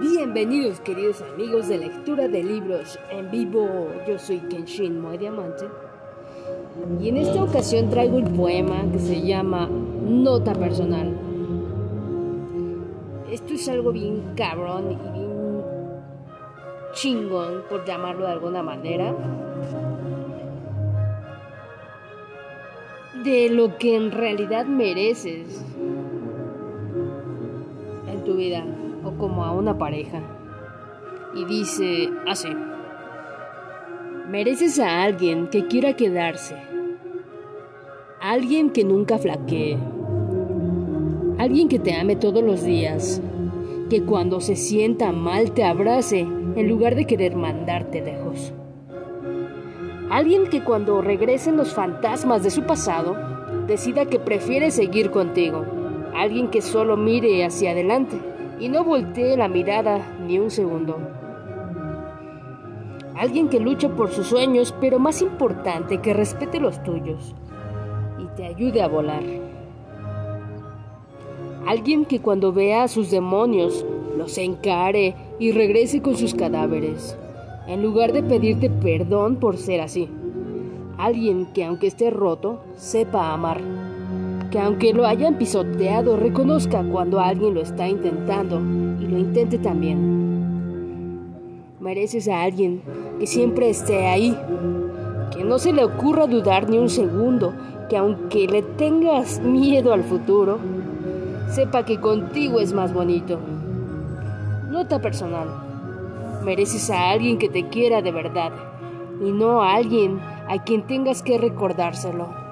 Bienvenidos queridos amigos de lectura de libros en vivo. Yo soy Kenshin Moe Diamante. Y en esta ocasión traigo un poema que se llama Nota Personal. Esto es algo bien cabrón y bien chingón, por llamarlo de alguna manera. De lo que en realidad mereces en tu vida o como a una pareja. Y dice así. Mereces a alguien que quiera quedarse. Alguien que nunca flaquee. Alguien que te ame todos los días. Que cuando se sienta mal te abrace en lugar de querer mandarte lejos. Alguien que cuando regresen los fantasmas de su pasado, decida que prefiere seguir contigo. Alguien que solo mire hacia adelante y no voltee la mirada ni un segundo. Alguien que lucha por sus sueños, pero más importante, que respete los tuyos y te ayude a volar. Alguien que cuando vea a sus demonios los encare y regrese con sus cadáveres, en lugar de pedirte perdón por ser así. Alguien que aunque esté roto, sepa amar que aunque lo hayan pisoteado, reconozca cuando alguien lo está intentando y lo intente también. Mereces a alguien que siempre esté ahí, que no se le ocurra dudar ni un segundo, que aunque le tengas miedo al futuro, sepa que contigo es más bonito. Nota personal. Mereces a alguien que te quiera de verdad y no a alguien a quien tengas que recordárselo.